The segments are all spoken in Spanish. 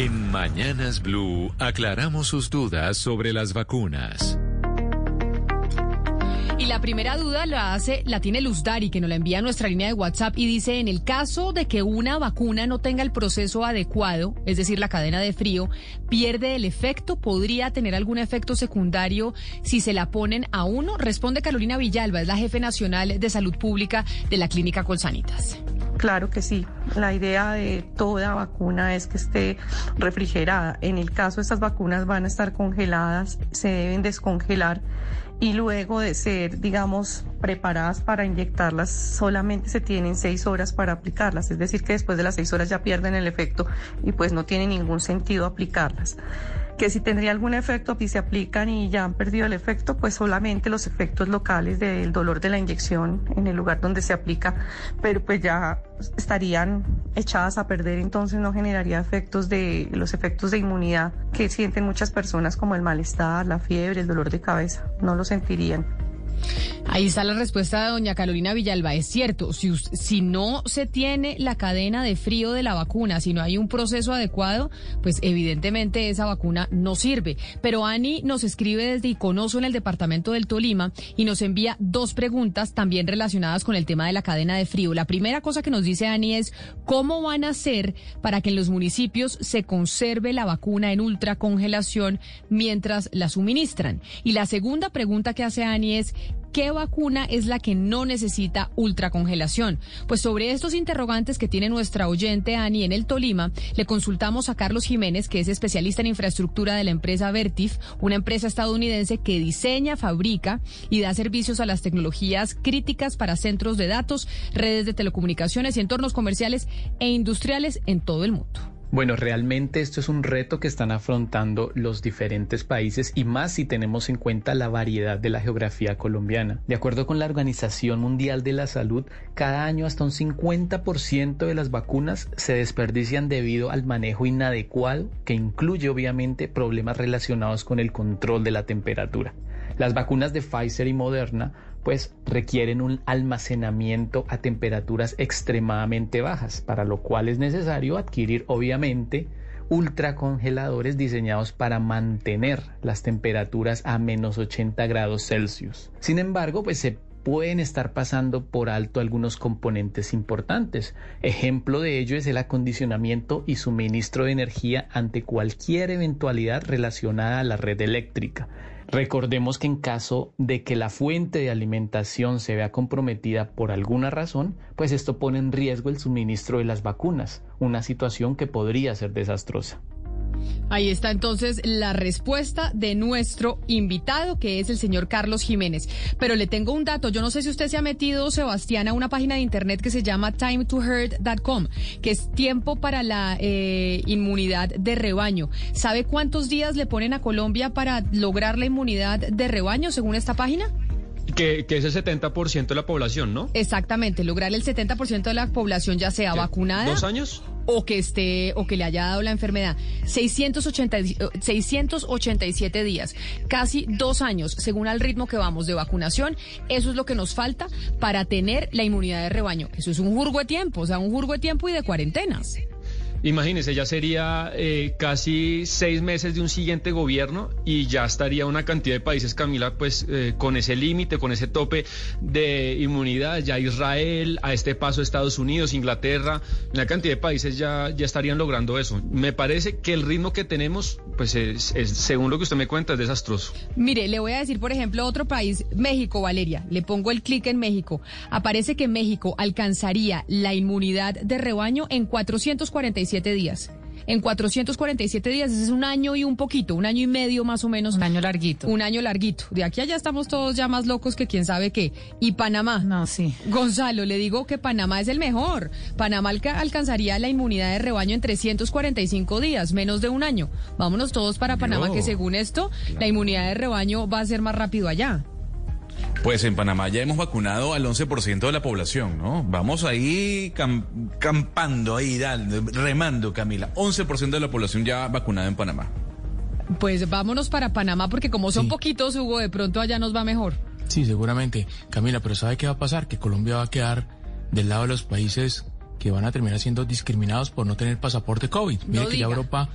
En Mañanas Blue aclaramos sus dudas sobre las vacunas. Y la primera duda la hace, la tiene Luz Dari, que nos la envía a nuestra línea de WhatsApp y dice, en el caso de que una vacuna no tenga el proceso adecuado, es decir, la cadena de frío, pierde el efecto, ¿podría tener algún efecto secundario si se la ponen a uno? Responde Carolina Villalba, es la jefe nacional de salud pública de la clínica Colsanitas. Claro que sí. La idea de toda vacuna es que esté refrigerada. En el caso de estas vacunas van a estar congeladas, se deben descongelar y luego de ser, digamos, preparadas para inyectarlas, solamente se tienen seis horas para aplicarlas. Es decir, que después de las seis horas ya pierden el efecto y pues no tiene ningún sentido aplicarlas que si tendría algún efecto, si se aplican y ya han perdido el efecto, pues solamente los efectos locales del dolor de la inyección en el lugar donde se aplica, pero pues ya estarían echadas a perder, entonces no generaría efectos de los efectos de inmunidad que sienten muchas personas como el malestar, la fiebre, el dolor de cabeza, no lo sentirían. Ahí está la respuesta de doña Carolina Villalba. Es cierto, si, si no se tiene la cadena de frío de la vacuna, si no hay un proceso adecuado, pues evidentemente esa vacuna no sirve. Pero Ani nos escribe desde Iconoso en el departamento del Tolima y nos envía dos preguntas también relacionadas con el tema de la cadena de frío. La primera cosa que nos dice Ani es cómo van a hacer para que en los municipios se conserve la vacuna en ultracongelación mientras la suministran. Y la segunda pregunta que hace Ani es ¿Qué vacuna es la que no necesita ultracongelación? Pues sobre estos interrogantes que tiene nuestra oyente Ani en el Tolima, le consultamos a Carlos Jiménez, que es especialista en infraestructura de la empresa Vertif, una empresa estadounidense que diseña, fabrica y da servicios a las tecnologías críticas para centros de datos, redes de telecomunicaciones y entornos comerciales e industriales en todo el mundo. Bueno, realmente esto es un reto que están afrontando los diferentes países y más si tenemos en cuenta la variedad de la geografía colombiana. De acuerdo con la Organización Mundial de la Salud, cada año hasta un 50% de las vacunas se desperdician debido al manejo inadecuado que incluye obviamente problemas relacionados con el control de la temperatura. Las vacunas de Pfizer y Moderna pues requieren un almacenamiento a temperaturas extremadamente bajas, para lo cual es necesario adquirir obviamente ultracongeladores diseñados para mantener las temperaturas a menos 80 grados Celsius. Sin embargo, pues se pueden estar pasando por alto algunos componentes importantes. Ejemplo de ello es el acondicionamiento y suministro de energía ante cualquier eventualidad relacionada a la red eléctrica. Recordemos que en caso de que la fuente de alimentación se vea comprometida por alguna razón, pues esto pone en riesgo el suministro de las vacunas, una situación que podría ser desastrosa. Ahí está entonces la respuesta de nuestro invitado, que es el señor Carlos Jiménez. Pero le tengo un dato. Yo no sé si usted se ha metido, Sebastián, a una página de internet que se llama timetoherd.com, que es tiempo para la eh, inmunidad de rebaño. ¿Sabe cuántos días le ponen a Colombia para lograr la inmunidad de rebaño según esta página? Que, es el 70% de la población, ¿no? Exactamente, lograr el 70% de la población ya sea vacunada. ¿Dos años? O que esté, o que le haya dado la enfermedad. 680, 687 días, casi dos años, según el ritmo que vamos de vacunación. Eso es lo que nos falta para tener la inmunidad de rebaño. Eso es un jurgo de tiempo, o sea, un jurgo de tiempo y de cuarentenas. Imagínense, ya sería eh, casi seis meses de un siguiente gobierno y ya estaría una cantidad de países, Camila, pues eh, con ese límite, con ese tope de inmunidad. Ya Israel, a este paso Estados Unidos, Inglaterra, una cantidad de países ya, ya estarían logrando eso. Me parece que el ritmo que tenemos, pues es, según lo que usted me cuenta, es desastroso. Mire, le voy a decir, por ejemplo, otro país, México, Valeria. Le pongo el clic en México. Aparece que México alcanzaría la inmunidad de rebaño en 445 días. en 447 días. Ese es un año y un poquito, un año y medio más o menos. Un año larguito. Un año larguito. De aquí a allá estamos todos ya más locos que quién sabe qué. Y Panamá. No, sí. Gonzalo, le digo que Panamá es el mejor. Panamá alcanzaría la inmunidad de rebaño en 345 días, menos de un año. Vámonos todos para Panamá, que según esto, la inmunidad de rebaño va a ser más rápido allá. Pues en Panamá ya hemos vacunado al 11% de la población, ¿no? Vamos ahí campando, ahí, remando, Camila. 11% de la población ya vacunada en Panamá. Pues vámonos para Panamá porque como son poquitos, Hugo, de pronto allá nos va mejor. Sí, seguramente. Camila, pero ¿sabe qué va a pasar? Que Colombia va a quedar del lado de los países que van a terminar siendo discriminados por no tener pasaporte COVID. Mire que ya Europa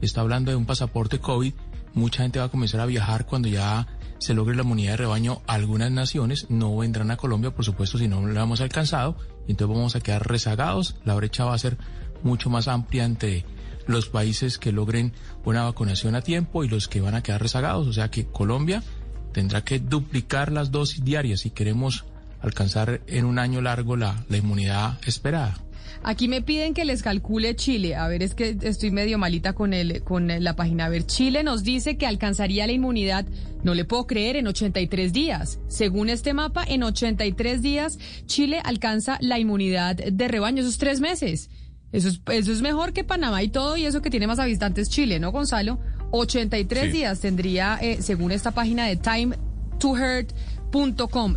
está hablando de un pasaporte COVID. Mucha gente va a comenzar a viajar cuando ya se logre la inmunidad de rebaño, algunas naciones no vendrán a Colombia, por supuesto, si no lo hemos alcanzado, entonces vamos a quedar rezagados. La brecha va a ser mucho más amplia entre los países que logren una vacunación a tiempo y los que van a quedar rezagados. O sea que Colombia tendrá que duplicar las dosis diarias si queremos alcanzar en un año largo la, la inmunidad esperada. Aquí me piden que les calcule Chile. A ver, es que estoy medio malita con el, con la página. A ver, Chile nos dice que alcanzaría la inmunidad, no le puedo creer, en 83 días. Según este mapa, en 83 días Chile alcanza la inmunidad de rebaño, esos tres meses. Eso es, eso es mejor que Panamá y todo, y eso que tiene más habitantes Chile, ¿no, Gonzalo? 83 días tendría, eh, según esta página de Time to Hurt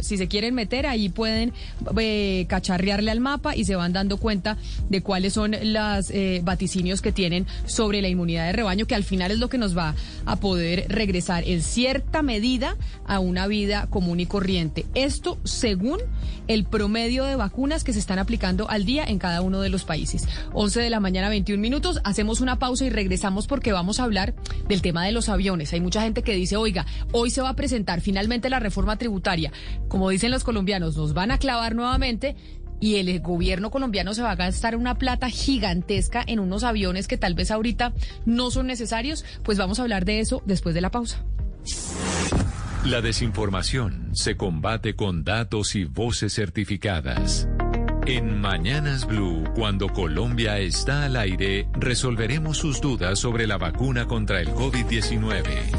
si se quieren meter, ahí pueden eh, cacharrearle al mapa y se van dando cuenta de cuáles son los eh, vaticinios que tienen sobre la inmunidad de rebaño, que al final es lo que nos va a poder regresar en cierta medida a una vida común y corriente. Esto según el promedio de vacunas que se están aplicando al día en cada uno de los países. 11 de la mañana, 21 minutos. Hacemos una pausa y regresamos porque vamos a hablar del tema de los aviones. Hay mucha gente que dice, oiga, hoy se va a presentar finalmente la reforma tributaria como dicen los colombianos, nos van a clavar nuevamente y el gobierno colombiano se va a gastar una plata gigantesca en unos aviones que tal vez ahorita no son necesarios, pues vamos a hablar de eso después de la pausa. La desinformación se combate con datos y voces certificadas. En Mañanas Blue, cuando Colombia está al aire, resolveremos sus dudas sobre la vacuna contra el COVID-19.